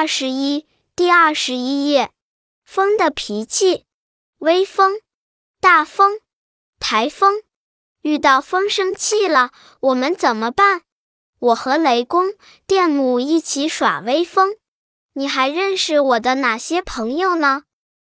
二十一第二十一页。风的脾气微风大风台风。遇到风生气了我们怎么办？我和雷公电母一起耍威风。你还认识我的哪些朋友呢？